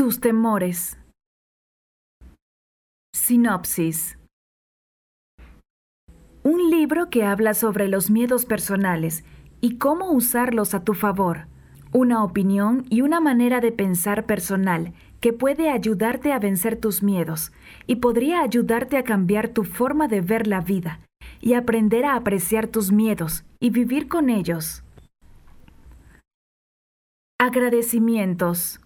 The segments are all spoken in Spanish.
Tus temores. Sinopsis. Un libro que habla sobre los miedos personales y cómo usarlos a tu favor. Una opinión y una manera de pensar personal que puede ayudarte a vencer tus miedos y podría ayudarte a cambiar tu forma de ver la vida y aprender a apreciar tus miedos y vivir con ellos. Agradecimientos.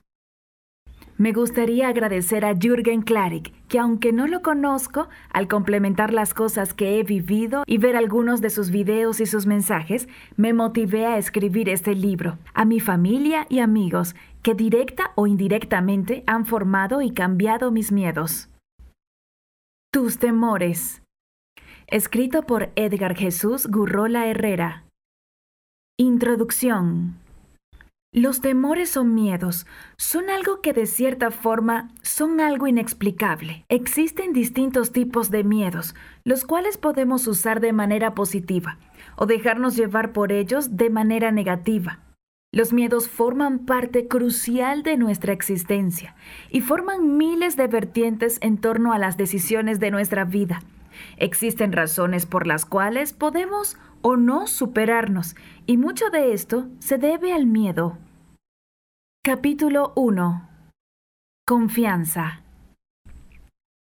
Me gustaría agradecer a Jürgen Klarik, que aunque no lo conozco, al complementar las cosas que he vivido y ver algunos de sus videos y sus mensajes, me motivé a escribir este libro. A mi familia y amigos, que directa o indirectamente han formado y cambiado mis miedos. Tus temores. Escrito por Edgar Jesús Gurrola Herrera. Introducción. Los temores o miedos son algo que de cierta forma son algo inexplicable. Existen distintos tipos de miedos, los cuales podemos usar de manera positiva o dejarnos llevar por ellos de manera negativa. Los miedos forman parte crucial de nuestra existencia y forman miles de vertientes en torno a las decisiones de nuestra vida. Existen razones por las cuales podemos o no superarnos y mucho de esto se debe al miedo. Capítulo 1 Confianza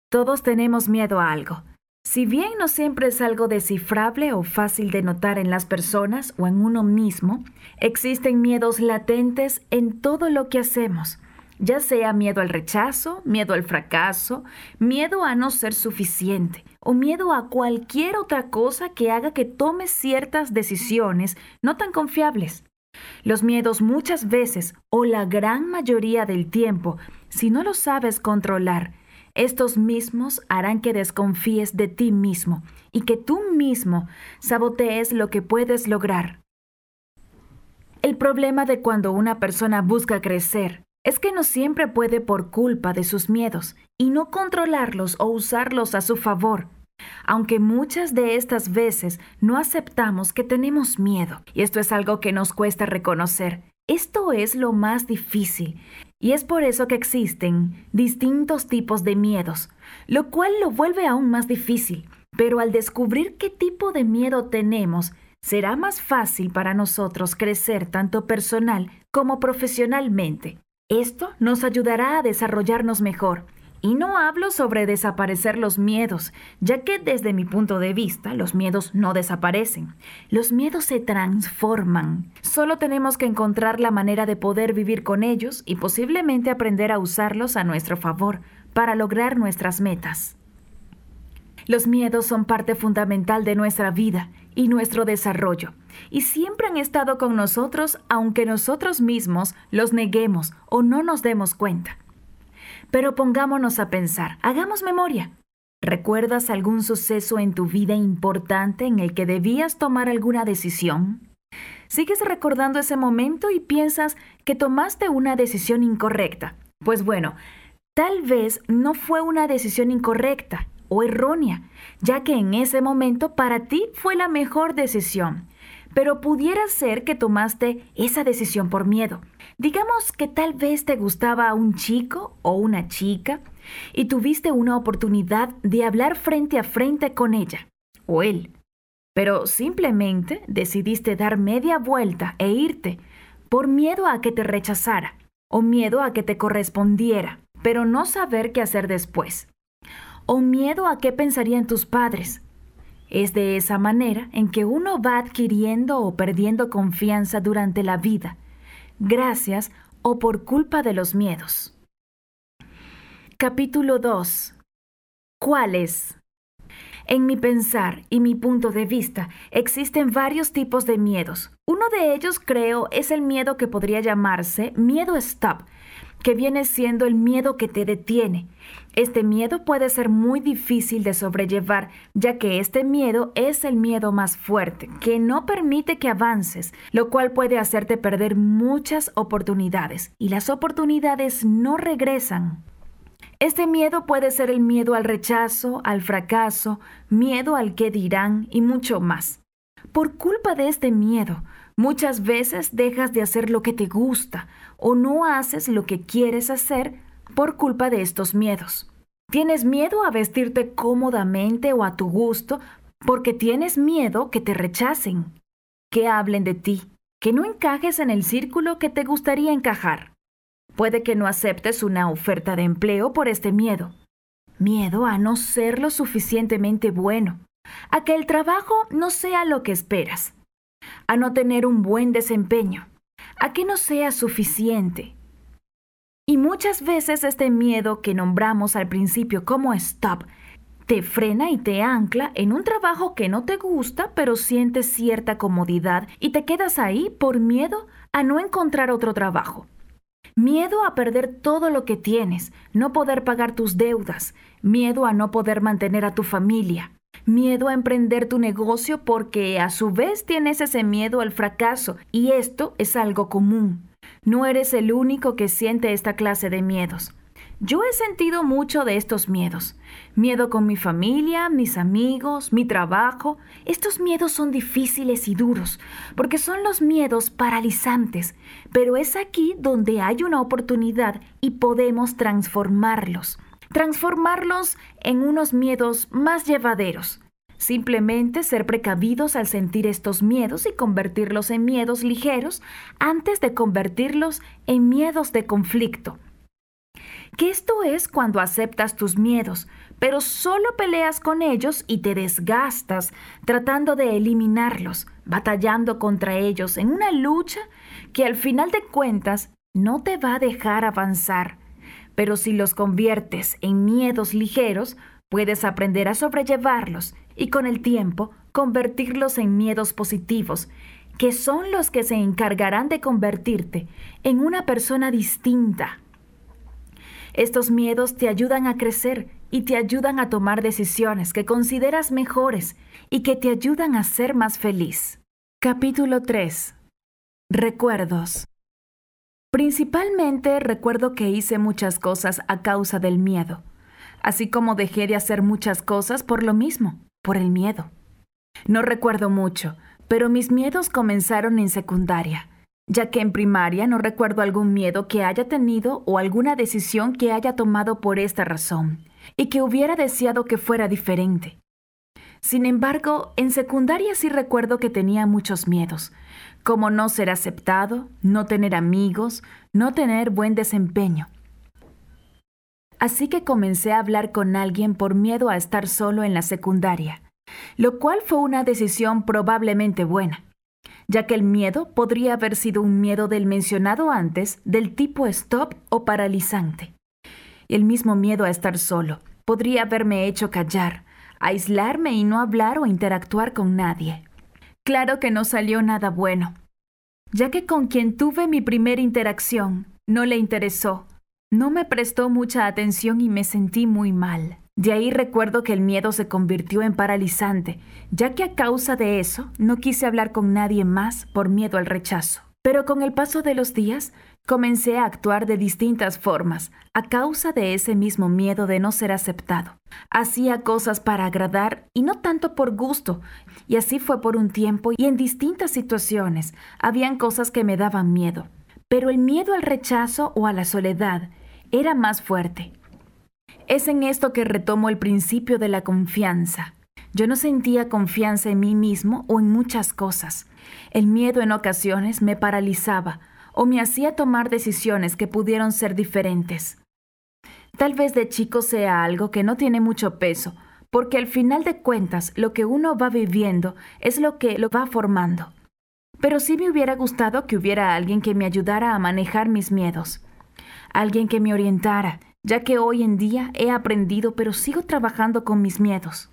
Todos tenemos miedo a algo. Si bien no siempre es algo descifrable o fácil de notar en las personas o en uno mismo, existen miedos latentes en todo lo que hacemos, ya sea miedo al rechazo, miedo al fracaso, miedo a no ser suficiente o miedo a cualquier otra cosa que haga que tomes ciertas decisiones no tan confiables. Los miedos muchas veces, o la gran mayoría del tiempo, si no los sabes controlar, estos mismos harán que desconfíes de ti mismo y que tú mismo sabotees lo que puedes lograr. El problema de cuando una persona busca crecer es que no siempre puede por culpa de sus miedos y no controlarlos o usarlos a su favor aunque muchas de estas veces no aceptamos que tenemos miedo, y esto es algo que nos cuesta reconocer. Esto es lo más difícil, y es por eso que existen distintos tipos de miedos, lo cual lo vuelve aún más difícil. Pero al descubrir qué tipo de miedo tenemos, será más fácil para nosotros crecer tanto personal como profesionalmente. Esto nos ayudará a desarrollarnos mejor y no hablo sobre desaparecer los miedos, ya que desde mi punto de vista los miedos no desaparecen. Los miedos se transforman. Solo tenemos que encontrar la manera de poder vivir con ellos y posiblemente aprender a usarlos a nuestro favor para lograr nuestras metas. Los miedos son parte fundamental de nuestra vida y nuestro desarrollo, y siempre han estado con nosotros aunque nosotros mismos los neguemos o no nos demos cuenta. Pero pongámonos a pensar, hagamos memoria. ¿Recuerdas algún suceso en tu vida importante en el que debías tomar alguna decisión? ¿Sigues recordando ese momento y piensas que tomaste una decisión incorrecta? Pues bueno, tal vez no fue una decisión incorrecta o errónea, ya que en ese momento para ti fue la mejor decisión pero pudiera ser que tomaste esa decisión por miedo. Digamos que tal vez te gustaba un chico o una chica y tuviste una oportunidad de hablar frente a frente con ella o él, pero simplemente decidiste dar media vuelta e irte por miedo a que te rechazara o miedo a que te correspondiera, pero no saber qué hacer después, o miedo a qué pensarían tus padres, es de esa manera en que uno va adquiriendo o perdiendo confianza durante la vida, gracias o por culpa de los miedos. Capítulo 2. ¿Cuáles? En mi pensar y mi punto de vista existen varios tipos de miedos. Uno de ellos creo es el miedo que podría llamarse miedo stop, que viene siendo el miedo que te detiene. Este miedo puede ser muy difícil de sobrellevar, ya que este miedo es el miedo más fuerte, que no permite que avances, lo cual puede hacerte perder muchas oportunidades, y las oportunidades no regresan. Este miedo puede ser el miedo al rechazo, al fracaso, miedo al que dirán y mucho más. Por culpa de este miedo, muchas veces dejas de hacer lo que te gusta o no haces lo que quieres hacer por culpa de estos miedos. Tienes miedo a vestirte cómodamente o a tu gusto porque tienes miedo que te rechacen, que hablen de ti, que no encajes en el círculo que te gustaría encajar. Puede que no aceptes una oferta de empleo por este miedo. Miedo a no ser lo suficientemente bueno, a que el trabajo no sea lo que esperas, a no tener un buen desempeño, a que no sea suficiente. Y muchas veces este miedo que nombramos al principio como stop te frena y te ancla en un trabajo que no te gusta, pero sientes cierta comodidad y te quedas ahí por miedo a no encontrar otro trabajo. Miedo a perder todo lo que tienes, no poder pagar tus deudas, miedo a no poder mantener a tu familia, miedo a emprender tu negocio porque a su vez tienes ese miedo al fracaso y esto es algo común. No eres el único que siente esta clase de miedos. Yo he sentido mucho de estos miedos. Miedo con mi familia, mis amigos, mi trabajo. Estos miedos son difíciles y duros, porque son los miedos paralizantes, pero es aquí donde hay una oportunidad y podemos transformarlos. Transformarlos en unos miedos más llevaderos. Simplemente ser precavidos al sentir estos miedos y convertirlos en miedos ligeros antes de convertirlos en miedos de conflicto que esto es cuando aceptas tus miedos, pero solo peleas con ellos y te desgastas tratando de eliminarlos, batallando contra ellos en una lucha que al final de cuentas no te va a dejar avanzar. Pero si los conviertes en miedos ligeros, puedes aprender a sobrellevarlos y con el tiempo convertirlos en miedos positivos, que son los que se encargarán de convertirte en una persona distinta, estos miedos te ayudan a crecer y te ayudan a tomar decisiones que consideras mejores y que te ayudan a ser más feliz. Capítulo 3. Recuerdos. Principalmente recuerdo que hice muchas cosas a causa del miedo, así como dejé de hacer muchas cosas por lo mismo, por el miedo. No recuerdo mucho, pero mis miedos comenzaron en secundaria ya que en primaria no recuerdo algún miedo que haya tenido o alguna decisión que haya tomado por esta razón, y que hubiera deseado que fuera diferente. Sin embargo, en secundaria sí recuerdo que tenía muchos miedos, como no ser aceptado, no tener amigos, no tener buen desempeño. Así que comencé a hablar con alguien por miedo a estar solo en la secundaria, lo cual fue una decisión probablemente buena ya que el miedo podría haber sido un miedo del mencionado antes, del tipo stop o paralizante. El mismo miedo a estar solo podría haberme hecho callar, aislarme y no hablar o interactuar con nadie. Claro que no salió nada bueno, ya que con quien tuve mi primera interacción no le interesó, no me prestó mucha atención y me sentí muy mal. De ahí recuerdo que el miedo se convirtió en paralizante, ya que a causa de eso no quise hablar con nadie más por miedo al rechazo. Pero con el paso de los días comencé a actuar de distintas formas, a causa de ese mismo miedo de no ser aceptado. Hacía cosas para agradar y no tanto por gusto, y así fue por un tiempo y en distintas situaciones. Habían cosas que me daban miedo, pero el miedo al rechazo o a la soledad era más fuerte. Es en esto que retomo el principio de la confianza. Yo no sentía confianza en mí mismo o en muchas cosas. El miedo en ocasiones me paralizaba o me hacía tomar decisiones que pudieron ser diferentes. Tal vez de chico sea algo que no tiene mucho peso, porque al final de cuentas lo que uno va viviendo es lo que lo va formando. Pero sí me hubiera gustado que hubiera alguien que me ayudara a manejar mis miedos, alguien que me orientara, ya que hoy en día he aprendido pero sigo trabajando con mis miedos.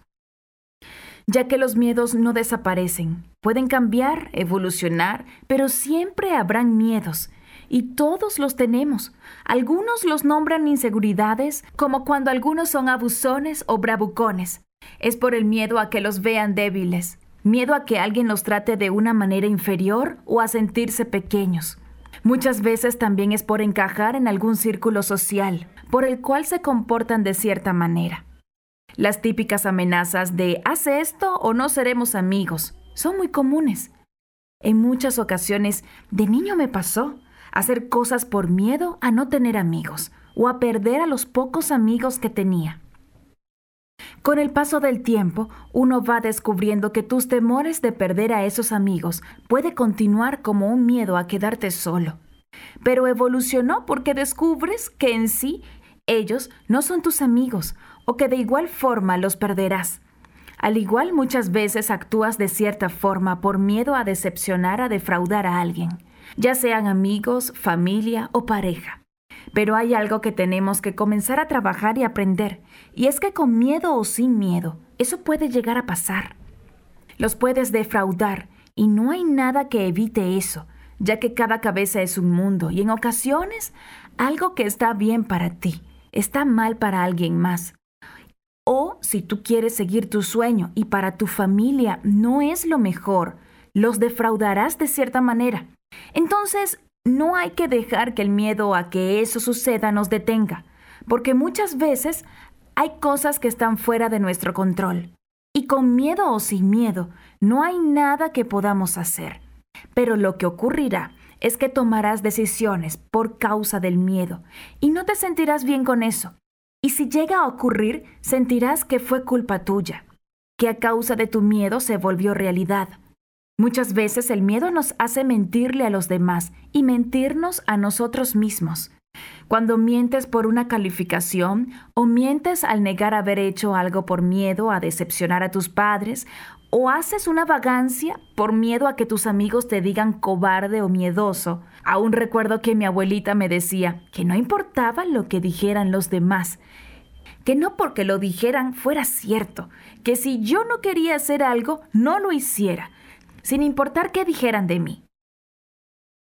Ya que los miedos no desaparecen, pueden cambiar, evolucionar, pero siempre habrán miedos, y todos los tenemos. Algunos los nombran inseguridades, como cuando algunos son abusones o bravucones. Es por el miedo a que los vean débiles, miedo a que alguien los trate de una manera inferior o a sentirse pequeños. Muchas veces también es por encajar en algún círculo social, por el cual se comportan de cierta manera. Las típicas amenazas de haz esto o no seremos amigos son muy comunes. En muchas ocasiones, de niño me pasó hacer cosas por miedo a no tener amigos o a perder a los pocos amigos que tenía. Con el paso del tiempo, uno va descubriendo que tus temores de perder a esos amigos puede continuar como un miedo a quedarte solo. Pero evolucionó porque descubres que en sí ellos no son tus amigos o que de igual forma los perderás. Al igual muchas veces actúas de cierta forma por miedo a decepcionar, a defraudar a alguien, ya sean amigos, familia o pareja. Pero hay algo que tenemos que comenzar a trabajar y aprender, y es que con miedo o sin miedo, eso puede llegar a pasar. Los puedes defraudar, y no hay nada que evite eso, ya que cada cabeza es un mundo, y en ocasiones algo que está bien para ti está mal para alguien más. O si tú quieres seguir tu sueño y para tu familia no es lo mejor, los defraudarás de cierta manera. Entonces, no hay que dejar que el miedo a que eso suceda nos detenga, porque muchas veces hay cosas que están fuera de nuestro control. Y con miedo o sin miedo, no hay nada que podamos hacer. Pero lo que ocurrirá es que tomarás decisiones por causa del miedo y no te sentirás bien con eso. Y si llega a ocurrir, sentirás que fue culpa tuya, que a causa de tu miedo se volvió realidad. Muchas veces el miedo nos hace mentirle a los demás y mentirnos a nosotros mismos. Cuando mientes por una calificación o mientes al negar haber hecho algo por miedo a decepcionar a tus padres o haces una vagancia por miedo a que tus amigos te digan cobarde o miedoso. Aún recuerdo que mi abuelita me decía que no importaba lo que dijeran los demás, que no porque lo dijeran fuera cierto, que si yo no quería hacer algo, no lo hiciera, sin importar qué dijeran de mí.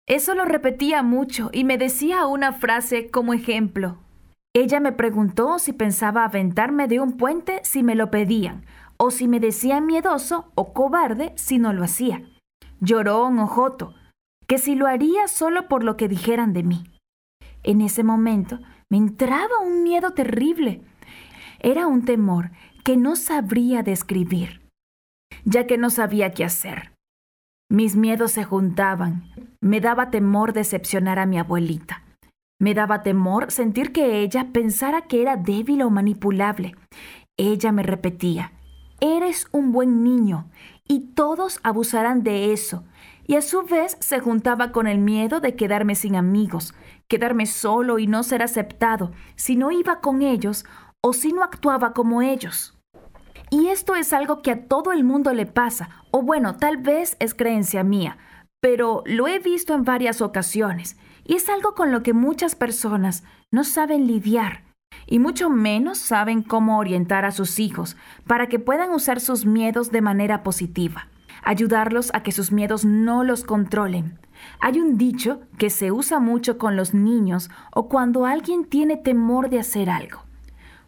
Eso lo repetía mucho y me decía una frase como ejemplo. Ella me preguntó si pensaba aventarme de un puente si me lo pedían, o si me decían miedoso o cobarde si no lo hacía. Llorón o joto, que si lo haría solo por lo que dijeran de mí. En ese momento me entraba un miedo terrible. Era un temor que no sabría describir, ya que no sabía qué hacer. Mis miedos se juntaban. Me daba temor decepcionar a mi abuelita. Me daba temor sentir que ella pensara que era débil o manipulable. Ella me repetía, eres un buen niño y todos abusarán de eso. Y a su vez se juntaba con el miedo de quedarme sin amigos, quedarme solo y no ser aceptado si no iba con ellos o si no actuaba como ellos. Y esto es algo que a todo el mundo le pasa, o bueno, tal vez es creencia mía, pero lo he visto en varias ocasiones, y es algo con lo que muchas personas no saben lidiar y mucho menos saben cómo orientar a sus hijos para que puedan usar sus miedos de manera positiva, ayudarlos a que sus miedos no los controlen. Hay un dicho que se usa mucho con los niños o cuando alguien tiene temor de hacer algo,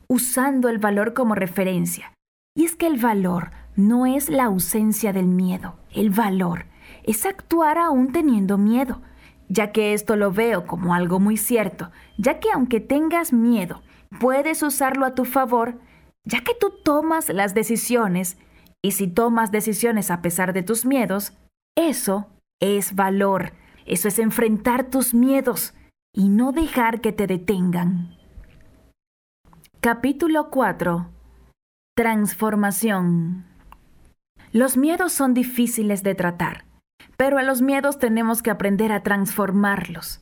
usando el valor como referencia. Y es que el valor no es la ausencia del miedo, el valor es actuar aún teniendo miedo, ya que esto lo veo como algo muy cierto, ya que aunque tengas miedo, puedes usarlo a tu favor, ya que tú tomas las decisiones, y si tomas decisiones a pesar de tus miedos, eso es valor, eso es enfrentar tus miedos y no dejar que te detengan. Capítulo 4 Transformación Los miedos son difíciles de tratar, pero a los miedos tenemos que aprender a transformarlos.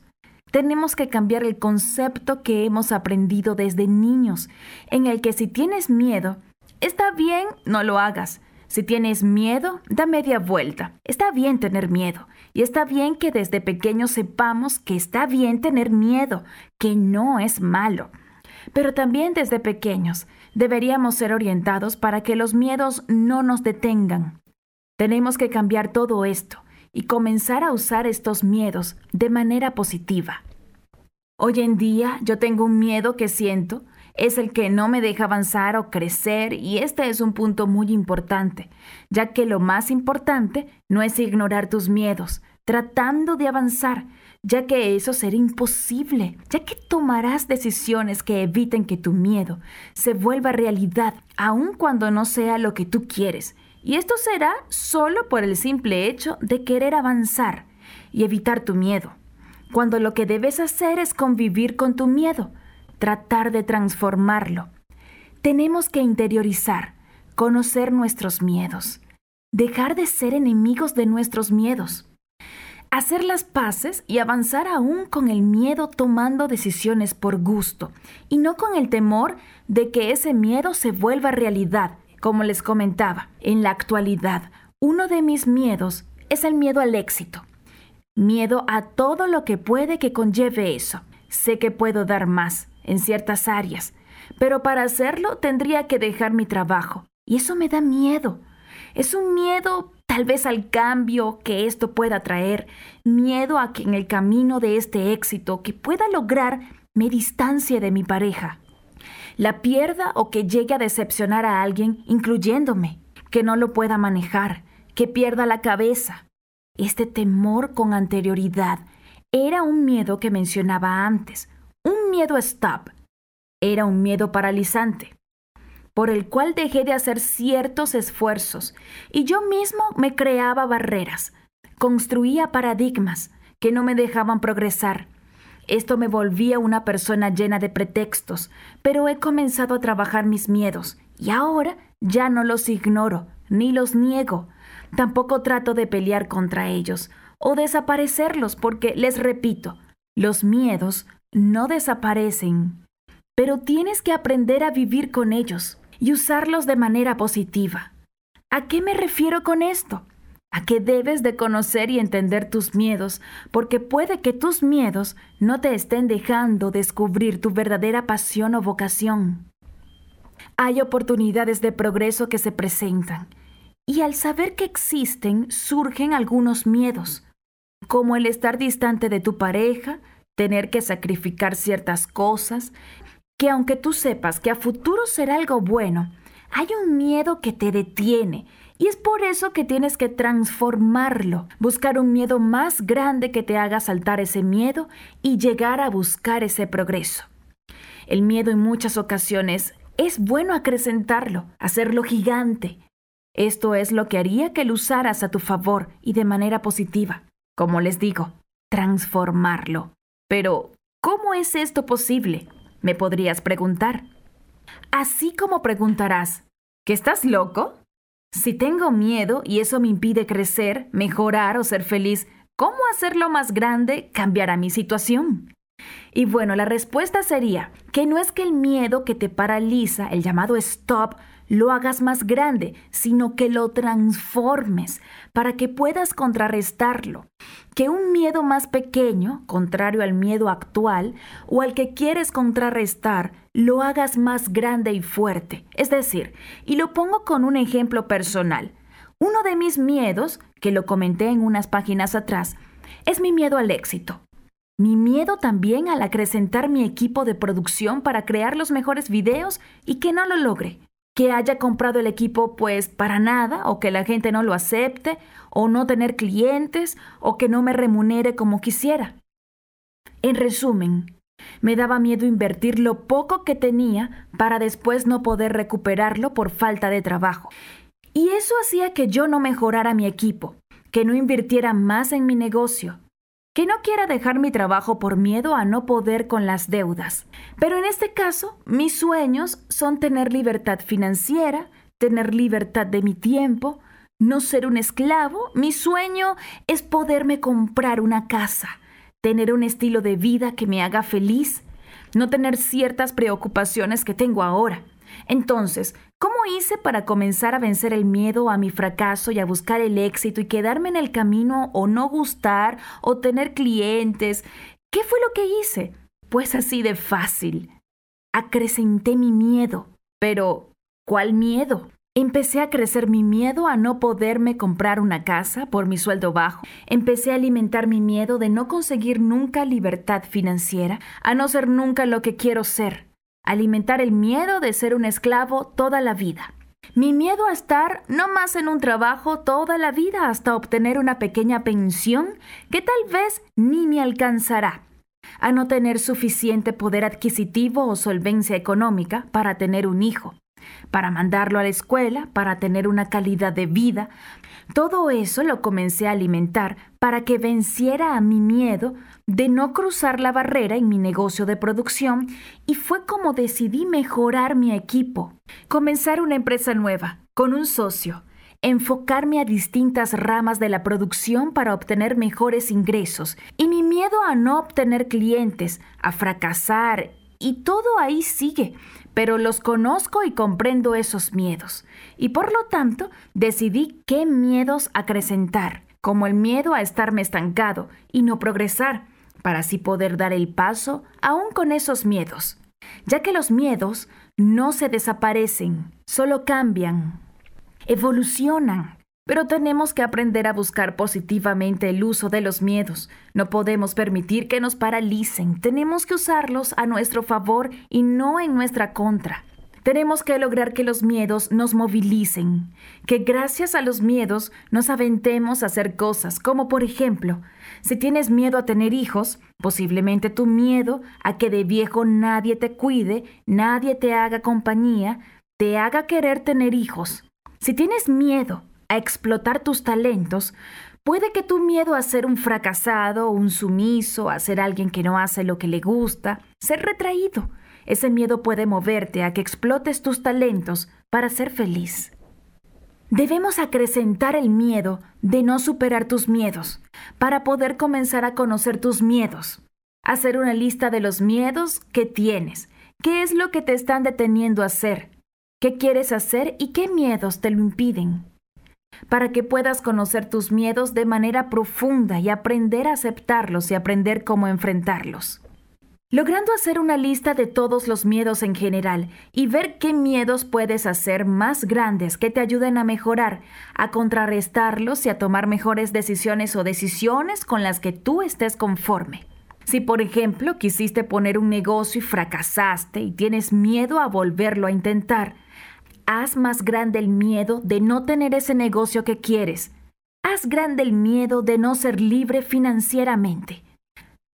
Tenemos que cambiar el concepto que hemos aprendido desde niños, en el que si tienes miedo, está bien, no lo hagas. Si tienes miedo, da media vuelta. Está bien tener miedo. Y está bien que desde pequeños sepamos que está bien tener miedo, que no es malo. Pero también desde pequeños deberíamos ser orientados para que los miedos no nos detengan. Tenemos que cambiar todo esto y comenzar a usar estos miedos de manera positiva. Hoy en día yo tengo un miedo que siento, es el que no me deja avanzar o crecer y este es un punto muy importante, ya que lo más importante no es ignorar tus miedos, tratando de avanzar, ya que eso será imposible, ya que tomarás decisiones que eviten que tu miedo se vuelva realidad, aun cuando no sea lo que tú quieres y esto será solo por el simple hecho de querer avanzar y evitar tu miedo, cuando lo que debes hacer es convivir con tu miedo, tratar de transformarlo. Tenemos que interiorizar, conocer nuestros miedos, dejar de ser enemigos de nuestros miedos, hacer las paces y avanzar aún con el miedo tomando decisiones por gusto y no con el temor de que ese miedo se vuelva realidad, como les comentaba. En la actualidad, uno de mis miedos es el miedo al éxito. Miedo a todo lo que puede que conlleve eso. Sé que puedo dar más en ciertas áreas, pero para hacerlo tendría que dejar mi trabajo. Y eso me da miedo. Es un miedo tal vez al cambio que esto pueda traer, miedo a que en el camino de este éxito que pueda lograr me distancie de mi pareja. La pierda o que llegue a decepcionar a alguien, incluyéndome, que no lo pueda manejar, que pierda la cabeza. Este temor con anterioridad era un miedo que mencionaba antes, un miedo stop. Era un miedo paralizante por el cual dejé de hacer ciertos esfuerzos y yo mismo me creaba barreras, construía paradigmas que no me dejaban progresar. Esto me volvía una persona llena de pretextos, pero he comenzado a trabajar mis miedos y ahora ya no los ignoro ni los niego. Tampoco trato de pelear contra ellos o desaparecerlos porque, les repito, los miedos no desaparecen, pero tienes que aprender a vivir con ellos y usarlos de manera positiva. ¿A qué me refiero con esto? A que debes de conocer y entender tus miedos, porque puede que tus miedos no te estén dejando descubrir tu verdadera pasión o vocación. Hay oportunidades de progreso que se presentan, y al saber que existen surgen algunos miedos, como el estar distante de tu pareja, tener que sacrificar ciertas cosas, que aunque tú sepas que a futuro será algo bueno, hay un miedo que te detiene y es por eso que tienes que transformarlo, buscar un miedo más grande que te haga saltar ese miedo y llegar a buscar ese progreso. El miedo en muchas ocasiones es bueno acrecentarlo, hacerlo gigante. Esto es lo que haría que lo usaras a tu favor y de manera positiva. Como les digo, transformarlo. Pero, ¿cómo es esto posible? Me podrías preguntar. Así como preguntarás, ¿que estás loco? Si tengo miedo y eso me impide crecer, mejorar o ser feliz, ¿cómo hacerlo más grande cambiará mi situación? Y bueno, la respuesta sería que no es que el miedo que te paraliza, el llamado stop, lo hagas más grande, sino que lo transformes para que puedas contrarrestarlo. Que un miedo más pequeño, contrario al miedo actual, o al que quieres contrarrestar, lo hagas más grande y fuerte. Es decir, y lo pongo con un ejemplo personal. Uno de mis miedos, que lo comenté en unas páginas atrás, es mi miedo al éxito. Mi miedo también al acrecentar mi equipo de producción para crear los mejores videos y que no lo logre que haya comprado el equipo pues para nada o que la gente no lo acepte o no tener clientes o que no me remunere como quisiera. En resumen, me daba miedo invertir lo poco que tenía para después no poder recuperarlo por falta de trabajo. Y eso hacía que yo no mejorara mi equipo, que no invirtiera más en mi negocio, que no quiera dejar mi trabajo por miedo a no poder con las deudas. Pero en este caso, mis sueños son tener libertad financiera, tener libertad de mi tiempo, no ser un esclavo. Mi sueño es poderme comprar una casa, tener un estilo de vida que me haga feliz, no tener ciertas preocupaciones que tengo ahora. Entonces, ¿cómo hice para comenzar a vencer el miedo a mi fracaso y a buscar el éxito y quedarme en el camino o no gustar o tener clientes? ¿Qué fue lo que hice? Pues así de fácil. Acrecenté mi miedo. Pero, ¿cuál miedo? Empecé a crecer mi miedo a no poderme comprar una casa por mi sueldo bajo. Empecé a alimentar mi miedo de no conseguir nunca libertad financiera, a no ser nunca lo que quiero ser alimentar el miedo de ser un esclavo toda la vida. Mi miedo a estar no más en un trabajo toda la vida hasta obtener una pequeña pensión que tal vez ni me alcanzará. A no tener suficiente poder adquisitivo o solvencia económica para tener un hijo. para mandarlo a la escuela, para tener una calidad de vida. Todo eso lo comencé a alimentar para que venciera a mi miedo de no cruzar la barrera en mi negocio de producción y fue como decidí mejorar mi equipo, comenzar una empresa nueva, con un socio, enfocarme a distintas ramas de la producción para obtener mejores ingresos y mi miedo a no obtener clientes, a fracasar y todo ahí sigue, pero los conozco y comprendo esos miedos. Y por lo tanto, decidí qué miedos acrecentar, como el miedo a estarme estancado y no progresar, para así poder dar el paso aún con esos miedos, ya que los miedos no se desaparecen, solo cambian, evolucionan. Pero tenemos que aprender a buscar positivamente el uso de los miedos. No podemos permitir que nos paralicen. Tenemos que usarlos a nuestro favor y no en nuestra contra. Tenemos que lograr que los miedos nos movilicen, que gracias a los miedos nos aventemos a hacer cosas, como por ejemplo, si tienes miedo a tener hijos, posiblemente tu miedo a que de viejo nadie te cuide, nadie te haga compañía, te haga querer tener hijos. Si tienes miedo a explotar tus talentos, puede que tu miedo a ser un fracasado, un sumiso, a ser alguien que no hace lo que le gusta, ser retraído, ese miedo puede moverte a que explotes tus talentos para ser feliz. Debemos acrecentar el miedo de no superar tus miedos para poder comenzar a conocer tus miedos. Hacer una lista de los miedos que tienes. ¿Qué es lo que te están deteniendo a hacer? ¿Qué quieres hacer y qué miedos te lo impiden? para que puedas conocer tus miedos de manera profunda y aprender a aceptarlos y aprender cómo enfrentarlos. Logrando hacer una lista de todos los miedos en general y ver qué miedos puedes hacer más grandes que te ayuden a mejorar, a contrarrestarlos y a tomar mejores decisiones o decisiones con las que tú estés conforme. Si por ejemplo quisiste poner un negocio y fracasaste y tienes miedo a volverlo a intentar, haz más grande el miedo de no tener ese negocio que quieres. Haz grande el miedo de no ser libre financieramente.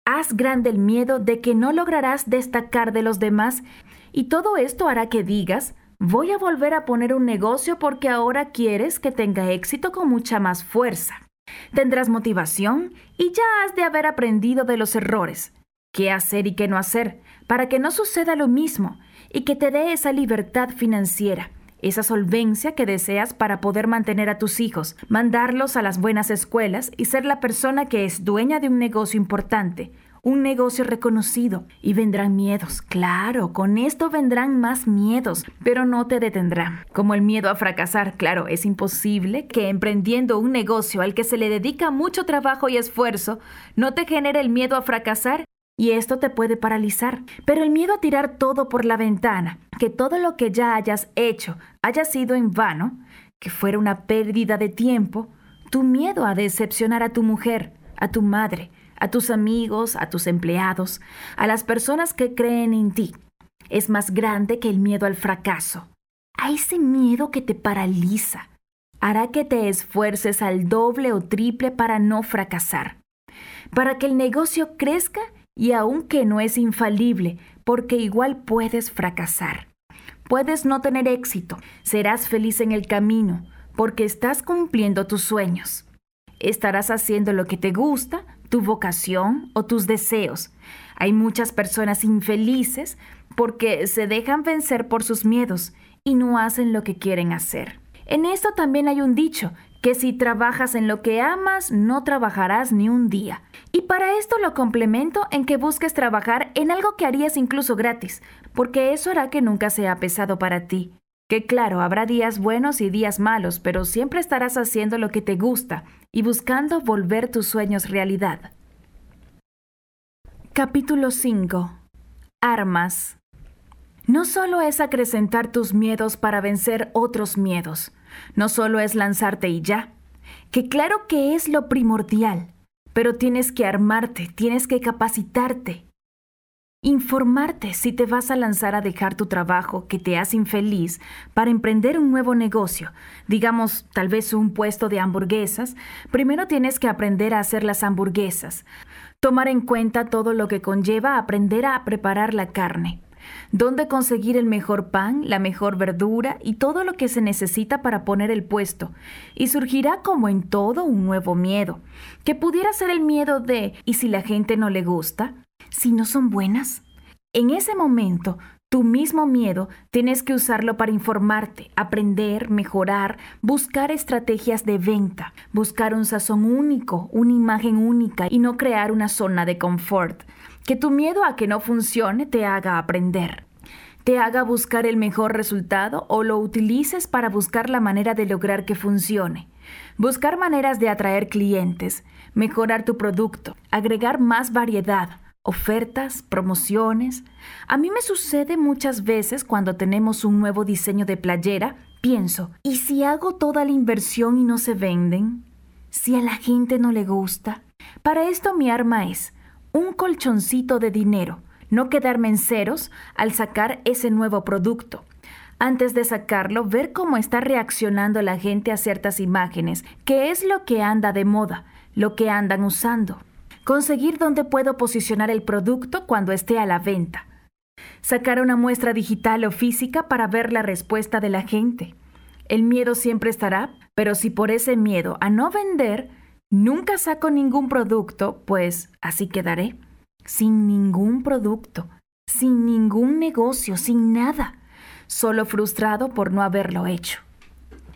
Haz grande el miedo de que no lograrás destacar de los demás. Y todo esto hará que digas, voy a volver a poner un negocio porque ahora quieres que tenga éxito con mucha más fuerza. Tendrás motivación y ya has de haber aprendido de los errores, qué hacer y qué no hacer, para que no suceda lo mismo y que te dé esa libertad financiera, esa solvencia que deseas para poder mantener a tus hijos, mandarlos a las buenas escuelas y ser la persona que es dueña de un negocio importante, un negocio reconocido. Y vendrán miedos, claro, con esto vendrán más miedos, pero no te detendrán. Como el miedo a fracasar, claro, es imposible que emprendiendo un negocio al que se le dedica mucho trabajo y esfuerzo, no te genere el miedo a fracasar y esto te puede paralizar. Pero el miedo a tirar todo por la ventana, que todo lo que ya hayas hecho haya sido en vano, que fuera una pérdida de tiempo, tu miedo a decepcionar a tu mujer, a tu madre, a tus amigos, a tus empleados, a las personas que creen en ti, es más grande que el miedo al fracaso. A ese miedo que te paraliza, hará que te esfuerces al doble o triple para no fracasar, para que el negocio crezca y aunque no es infalible, porque igual puedes fracasar. Puedes no tener éxito, serás feliz en el camino, porque estás cumpliendo tus sueños. Estarás haciendo lo que te gusta, tu vocación o tus deseos. Hay muchas personas infelices porque se dejan vencer por sus miedos y no hacen lo que quieren hacer. En esto también hay un dicho, que si trabajas en lo que amas, no trabajarás ni un día. Y para esto lo complemento en que busques trabajar en algo que harías incluso gratis, porque eso hará que nunca sea pesado para ti. Que claro, habrá días buenos y días malos, pero siempre estarás haciendo lo que te gusta y buscando volver tus sueños realidad. Capítulo 5. Armas. No solo es acrecentar tus miedos para vencer otros miedos, no solo es lanzarte y ya, que claro que es lo primordial, pero tienes que armarte, tienes que capacitarte, informarte si te vas a lanzar a dejar tu trabajo que te hace infeliz para emprender un nuevo negocio, digamos tal vez un puesto de hamburguesas, primero tienes que aprender a hacer las hamburguesas, tomar en cuenta todo lo que conlleva aprender a preparar la carne, dónde conseguir el mejor pan, la mejor verdura y todo lo que se necesita para poner el puesto. Y surgirá como en todo un nuevo miedo, que pudiera ser el miedo de ¿y si la gente no le gusta? ¿Si no son buenas? En ese momento tu mismo miedo tienes que usarlo para informarte, aprender, mejorar, buscar estrategias de venta, buscar un sazón único, una imagen única y no crear una zona de confort. Que tu miedo a que no funcione te haga aprender te haga buscar el mejor resultado o lo utilices para buscar la manera de lograr que funcione. Buscar maneras de atraer clientes, mejorar tu producto, agregar más variedad, ofertas, promociones. A mí me sucede muchas veces cuando tenemos un nuevo diseño de playera, pienso, ¿y si hago toda la inversión y no se venden? ¿Si a la gente no le gusta? Para esto mi arma es un colchoncito de dinero, no quedarme en ceros al sacar ese nuevo producto. Antes de sacarlo, ver cómo está reaccionando la gente a ciertas imágenes, qué es lo que anda de moda, lo que andan usando conseguir dónde puedo posicionar el producto cuando esté a la venta, sacar una muestra digital o física para ver la respuesta de la gente. El miedo siempre estará, pero si por ese miedo a no vender nunca saco ningún producto, pues así quedaré, sin ningún producto, sin ningún negocio, sin nada, solo frustrado por no haberlo hecho.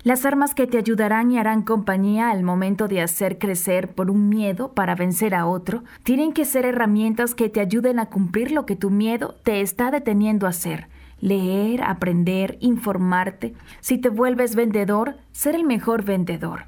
Las armas que te ayudarán y harán compañía al momento de hacer crecer por un miedo para vencer a otro, tienen que ser herramientas que te ayuden a cumplir lo que tu miedo te está deteniendo a hacer. Leer, aprender, informarte. Si te vuelves vendedor, ser el mejor vendedor.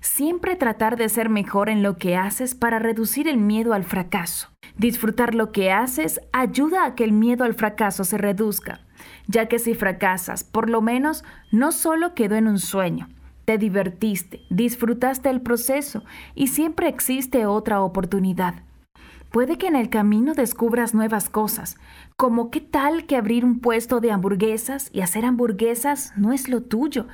Siempre tratar de ser mejor en lo que haces para reducir el miedo al fracaso. Disfrutar lo que haces ayuda a que el miedo al fracaso se reduzca ya que si fracasas, por lo menos no solo quedó en un sueño, te divertiste, disfrutaste el proceso y siempre existe otra oportunidad. Puede que en el camino descubras nuevas cosas, como qué tal que abrir un puesto de hamburguesas y hacer hamburguesas no es lo tuyo,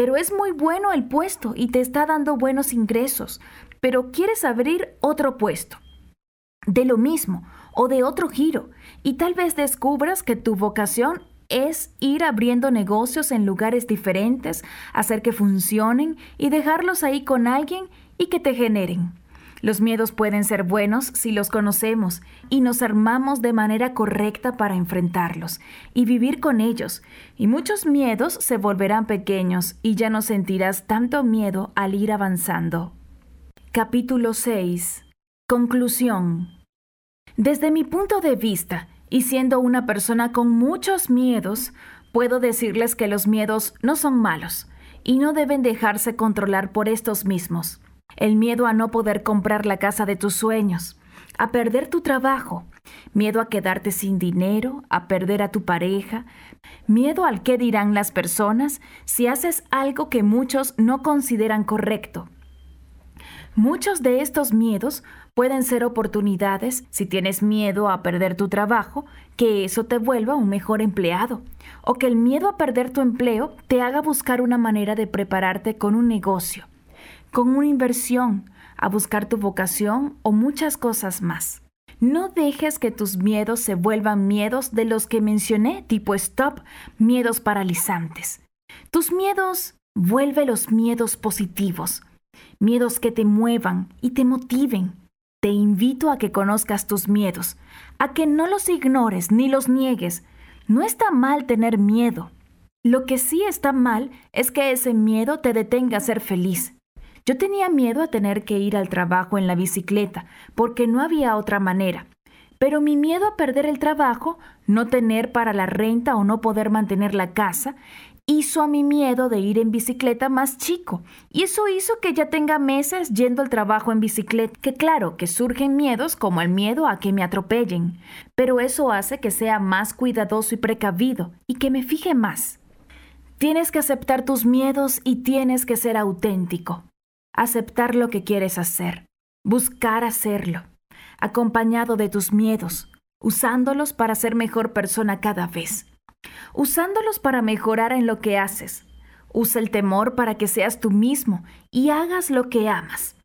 pero es muy bueno el puesto y te está dando buenos ingresos, pero quieres abrir otro puesto de lo mismo o de otro giro y tal vez descubras que tu vocación es ir abriendo negocios en lugares diferentes, hacer que funcionen y dejarlos ahí con alguien y que te generen. Los miedos pueden ser buenos si los conocemos y nos armamos de manera correcta para enfrentarlos y vivir con ellos. Y muchos miedos se volverán pequeños y ya no sentirás tanto miedo al ir avanzando. Capítulo 6. Conclusión. Desde mi punto de vista, y siendo una persona con muchos miedos, puedo decirles que los miedos no son malos y no deben dejarse controlar por estos mismos. El miedo a no poder comprar la casa de tus sueños, a perder tu trabajo, miedo a quedarte sin dinero, a perder a tu pareja, miedo al qué dirán las personas si haces algo que muchos no consideran correcto. Muchos de estos miedos pueden ser oportunidades si tienes miedo a perder tu trabajo, que eso te vuelva un mejor empleado, o que el miedo a perder tu empleo te haga buscar una manera de prepararte con un negocio, con una inversión, a buscar tu vocación o muchas cosas más. No dejes que tus miedos se vuelvan miedos de los que mencioné, tipo stop, miedos paralizantes. Tus miedos, vuelve los miedos positivos, miedos que te muevan y te motiven, te invito a que conozcas tus miedos, a que no los ignores ni los niegues. No está mal tener miedo. Lo que sí está mal es que ese miedo te detenga a ser feliz. Yo tenía miedo a tener que ir al trabajo en la bicicleta, porque no había otra manera. Pero mi miedo a perder el trabajo, no tener para la renta o no poder mantener la casa, hizo a mi miedo de ir en bicicleta más chico. Y eso hizo que ya tenga meses yendo al trabajo en bicicleta. Que claro, que surgen miedos como el miedo a que me atropellen. Pero eso hace que sea más cuidadoso y precavido y que me fije más. Tienes que aceptar tus miedos y tienes que ser auténtico. Aceptar lo que quieres hacer. Buscar hacerlo. Acompañado de tus miedos. Usándolos para ser mejor persona cada vez usándolos para mejorar en lo que haces. Usa el temor para que seas tú mismo y hagas lo que amas,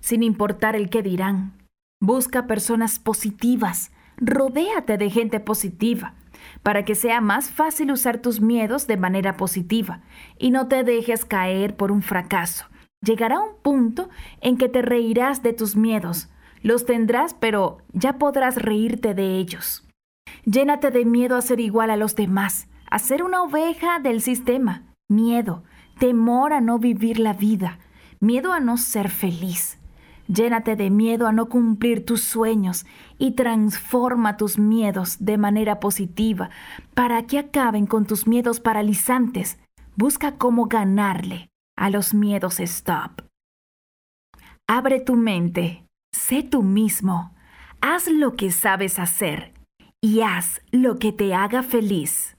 sin importar el qué dirán. Busca personas positivas, rodéate de gente positiva. para que sea más fácil usar tus miedos de manera positiva y no te dejes caer por un fracaso. Llegará un punto en que te reirás de tus miedos. Los tendrás, pero ya podrás reírte de ellos. Llénate de miedo a ser igual a los demás, a ser una oveja del sistema. Miedo, temor a no vivir la vida, miedo a no ser feliz. Llénate de miedo a no cumplir tus sueños y transforma tus miedos de manera positiva para que acaben con tus miedos paralizantes. Busca cómo ganarle a los miedos stop. Abre tu mente, sé tú mismo, haz lo que sabes hacer y haz lo que te haga feliz.